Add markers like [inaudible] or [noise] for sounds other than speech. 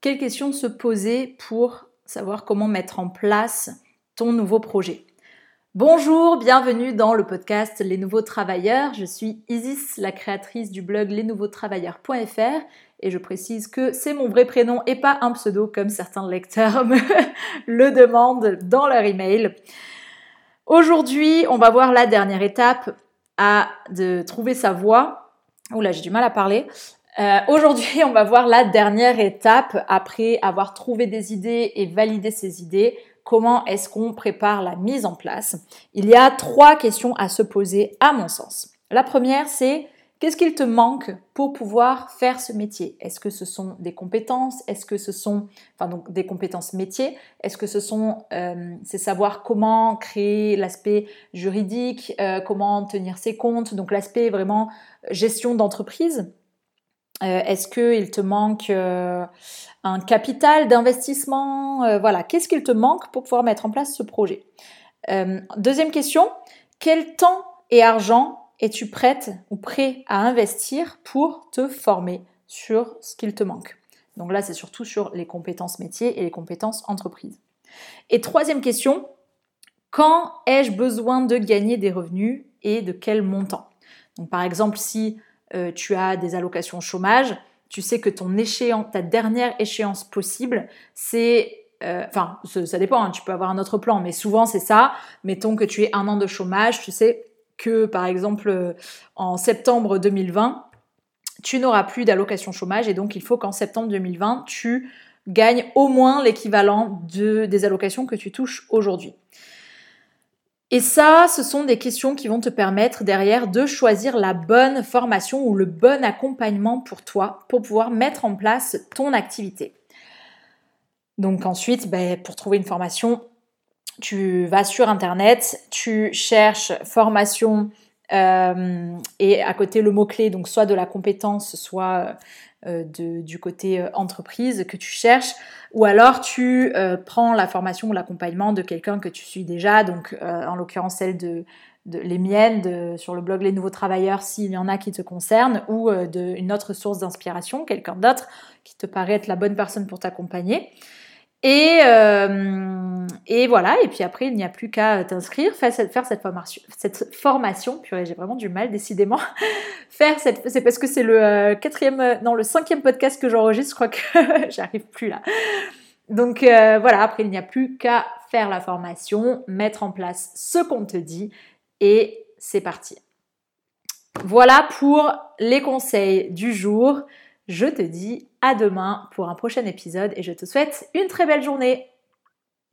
quelles questions se poser pour savoir comment mettre en place ton nouveau projet? Bonjour, bienvenue dans le podcast Les Nouveaux Travailleurs. Je suis Isis, la créatrice du blog lesnouveautravailleurs.fr et je précise que c'est mon vrai prénom et pas un pseudo comme certains lecteurs me [laughs] le demandent dans leur email. Aujourd'hui, on va voir la dernière étape à de trouver sa voie. Oula, j'ai du mal à parler. Euh, aujourd'hui, [laughs] on va voir la dernière étape après avoir trouvé des idées et validé ces idées. Comment est-ce qu'on prépare la mise en place? Il y a trois questions à se poser à mon sens. La première, c'est qu'est-ce qu'il te manque pour pouvoir faire ce métier? Est-ce que ce sont des compétences? Est-ce que ce sont, enfin donc des compétences métiers? Est-ce que ce sont, euh, c'est savoir comment créer l'aspect juridique, euh, comment tenir ses comptes, donc l'aspect vraiment gestion d'entreprise euh, Est-ce qu'il te manque euh, un capital d'investissement euh, Voilà, qu'est-ce qu'il te manque pour pouvoir mettre en place ce projet? Deuxième question, quel temps et argent es-tu prête ou prêt à investir pour te former sur ce qu'il te manque? Donc là, c'est surtout sur les compétences métiers et les compétences entreprises. Et troisième question, quand ai-je besoin de gagner des revenus et de quel montant? Donc par exemple, si euh, tu as des allocations chômage, tu sais que ton échéance, ta dernière échéance possible, c'est euh, enfin, ça, dépend, hein, tu peux avoir un autre plan, mais souvent c'est ça. Mettons que tu aies un an de chômage, tu sais que par exemple euh, en septembre 2020, tu n'auras plus d'allocation chômage et donc il faut qu'en septembre 2020, tu gagnes au moins l'équivalent de, des allocations que tu touches aujourd'hui. Et ça, ce sont des questions qui vont te permettre derrière de choisir la bonne formation ou le bon accompagnement pour toi pour pouvoir mettre en place ton activité. Donc ensuite, ben, pour trouver une formation, tu vas sur Internet, tu cherches formation euh, et à côté le mot-clé, donc soit de la compétence, soit euh, du côté euh, entreprise que tu cherches, ou alors tu prends la formation ou l'accompagnement de quelqu'un que tu suis déjà, donc en l'occurrence celle de, les miennes sur le blog Les Nouveaux Travailleurs s'il y en a qui te concernent, ou d'une autre source d'inspiration, quelqu'un d'autre qui te paraît être la bonne personne pour t'accompagner. Et, euh, et voilà, et puis après, il n'y a plus qu'à t'inscrire, faire cette, formation, cette formation. Purée, j'ai vraiment du mal, décidément. [laughs] faire cette, c'est parce que c'est le euh, quatrième, euh, non, le cinquième podcast que j'enregistre, je crois que [laughs] j'arrive plus là. Donc voilà, après, il n'y a plus qu'à faire la formation, mettre en place ce qu'on te dit, et c'est parti. Voilà pour les conseils du jour. Je te dis à demain pour un prochain épisode et je te souhaite une très belle journée.